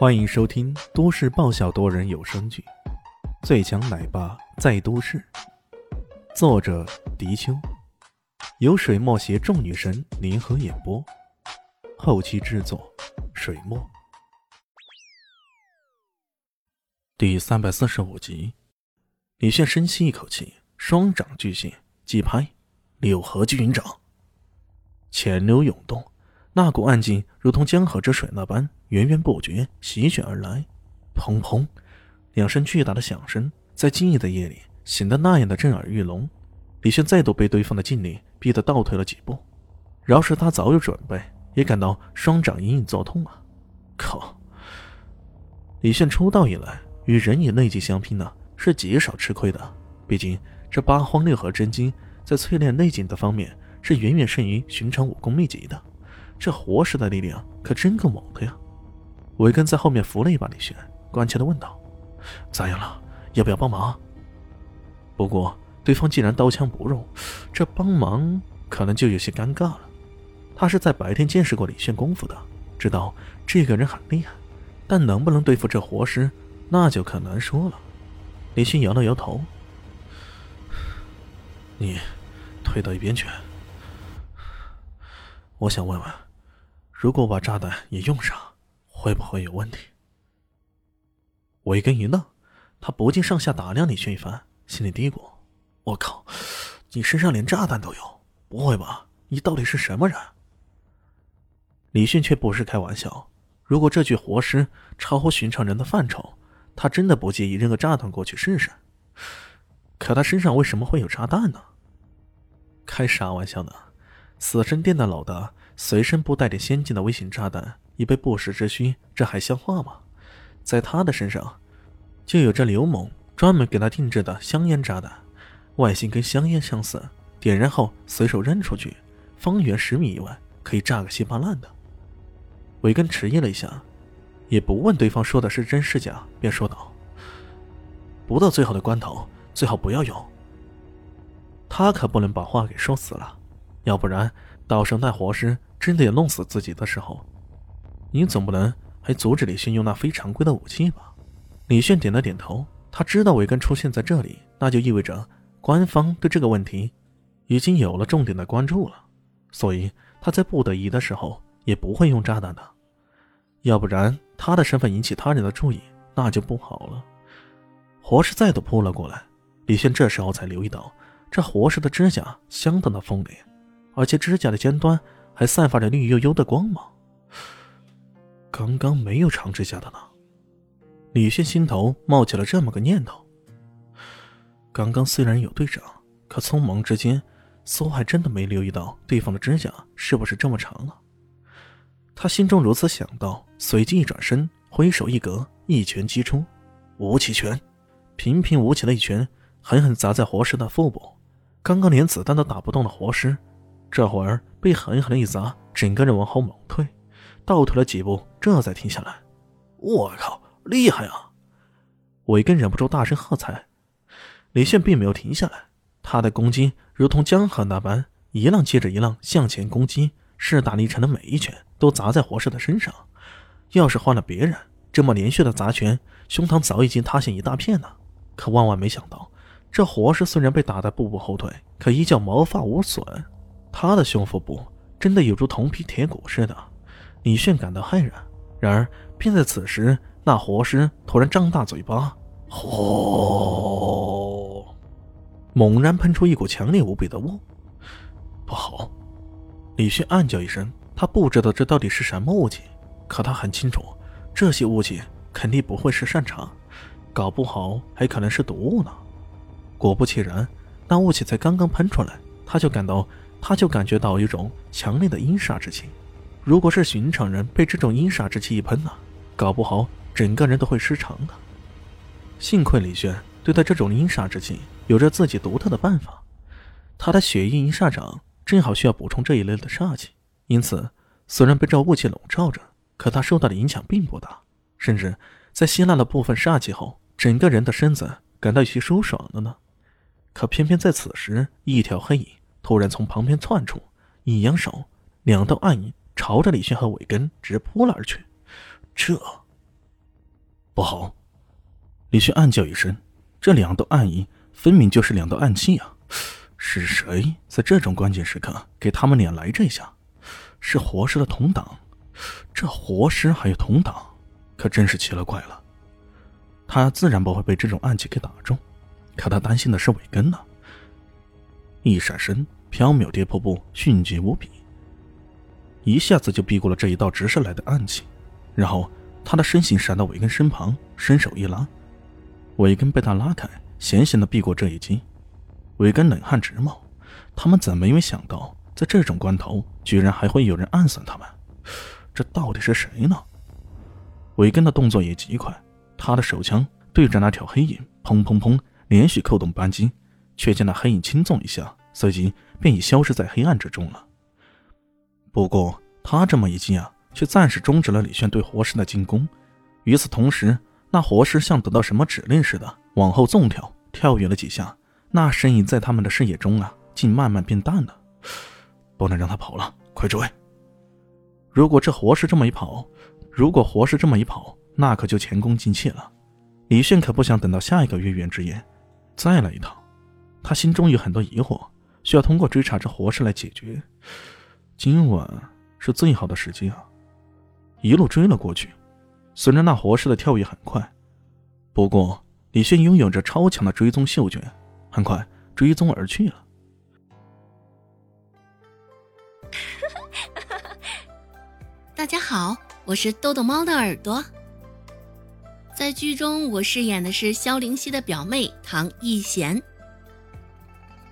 欢迎收听都市爆笑多人有声剧《最强奶爸在都市》，作者：迪秋，由水墨携众女神联合演播，后期制作：水墨。第三百四十五集，李炫深吸一口气，双掌巨蟹，击拍，六合巨云掌，潜流涌动。那股暗劲如同江河之水那般源源不绝席卷而来，砰砰，两声巨大的响声在静谧的夜里显得那样的震耳欲聋。李炫再度被对方的劲力逼得倒退了几步，饶是他早有准备，也感到双掌隐隐作痛啊！靠！李炫出道以来与人以内劲相拼呢，是极少吃亏的。毕竟这八荒六合真经在淬炼内劲的方面是远远胜于寻常武功秘籍的。这活石的力量可真够猛的呀！韦根在后面扶了一把李轩，关切的问道：“咋样了？要不要帮忙？”不过对方既然刀枪不入，这帮忙可能就有些尴尬了。他是在白天见识过李轩功夫的，知道这个人很厉害，但能不能对付这活尸，那就可难说了。李轩摇了摇头：“你退到一边去。我想问问。”如果把炸弹也用上，会不会有问题？我一根一愣，他不禁上下打量李轩一番，心里嘀咕：“我靠，你身上连炸弹都有？不会吧？你到底是什么人？”李迅却不是开玩笑，如果这具活尸超乎寻常人的范畴，他真的不介意扔个炸弹过去试试。可他身上为什么会有炸弹呢？开啥玩笑呢？死神殿的老大。随身不带点先进的微型炸弹，以备不时之需，这还像话吗？在他的身上，就有着刘猛专门给他定制的香烟炸弹，外形跟香烟相似，点燃后随手扔出去，方圆十米以外可以炸个稀巴烂的。韦根迟疑了一下，也不问对方说的是真是假，便说道：“不到最后的关头，最好不要用。”他可不能把话给说死了，要不然岛上那活尸。真的要弄死自己的时候，你总不能还阻止李迅用那非常规的武器吧？李迅点了点头，他知道韦根出现在这里，那就意味着官方对这个问题已经有了重点的关注了，所以他在不得已的时候也不会用炸弹的，要不然他的身份引起他人的注意，那就不好了。活尸再度扑了过来，李迅这时候才留意到，这活尸的指甲相当的锋利，而且指甲的尖端。还散发着绿油油的光芒。刚刚没有长指甲的呢。李炫心头冒起了这么个念头。刚刚虽然有队长，可匆忙之间，似乎还真的没留意到对方的指甲是不是这么长了。他心中如此想到，随即一转身，挥手一格，一拳击出，武起拳，平平无奇的一拳，狠狠砸在活尸的腹部。刚刚连子弹都打不动的活尸。这会儿被狠狠的一砸，整个人往后猛退，倒退了几步，这才停下来。我靠，厉害啊！韦根忍不住大声喝彩。李炫并没有停下来，他的攻击如同江河那般，一浪接着一浪向前攻击，势大力沉的每一拳都砸在活尸的身上。要是换了别人，这么连续的砸拳，胸膛早已经塌陷一大片了。可万万没想到，这活尸虽然被打得步步后退，可依旧毛发无损。他的胸腹部真的有如铜皮铁骨似的，李炫感到骇然。然而，便在此时，那活尸突然张大嘴巴，呼，猛然喷出一股强烈无比的雾。不好！李炫暗叫一声，他不知道这到底是什么雾气，可他很清楚，这些雾气肯定不会是善茶，搞不好还可能是毒物呢。果不其然，那雾气才刚刚喷出来，他就感到。他就感觉到一种强烈的阴煞之气，如果是寻常人被这种阴煞之气一喷呢，搞不好整个人都会失常的。幸亏李轩对待这种阴煞之气有着自己独特的办法，他的血印阴煞掌正好需要补充这一类的煞气，因此虽然被这雾气笼罩着，可他受到的影响并不大，甚至在吸纳了部分煞气后，整个人的身子感到有些舒爽了呢。可偏偏在此时，一条黑影。突然从旁边窜出，一扬手，两道暗影朝着李轩和伟根直扑了而去。这，不好！李迅暗叫一声，这两道暗影分明就是两道暗器啊！是谁在这种关键时刻给他们俩来这一下？是活尸的同党？这活尸还有同党，可真是奇了怪了。他自然不会被这种暗器给打中，可他担心的是伟根呢。一闪身，飘渺跌破步，迅捷无比，一下子就避过了这一道直射来的暗器。然后他的身形闪到尾根身旁，伸手一拉，尾根被他拉开，险险的避过这一击。尾根冷汗直冒，他们怎么没想到，在这种关头，居然还会有人暗算他们？这到底是谁呢？尾根的动作也极快，他的手枪对着那条黑影，砰砰砰，连续扣动扳机，却见那黑影轻纵一下，随即便已消失在黑暗之中了。不过他这么一进啊，却暂时终止了李炫对活尸的进攻。与此同时，那活尸像得到什么指令似的，往后纵跳，跳跃了几下。那身影在他们的视野中啊，竟慢慢变淡了。不能让他跑了，快追！如果这活尸这么一跑，如果活尸这么一跑，那可就前功尽弃了。李炫可不想等到下一个月圆之夜再来一趟。他心中有很多疑惑，需要通过追查这活尸来解决。今晚是最好的时机啊！一路追了过去，虽然那活尸的跳跃很快，不过李迅拥有着超强的追踪嗅觉。很快追踪而去了。大家好，我是豆豆猫的耳朵。在剧中，我饰演的是萧灵溪的表妹唐艺贤。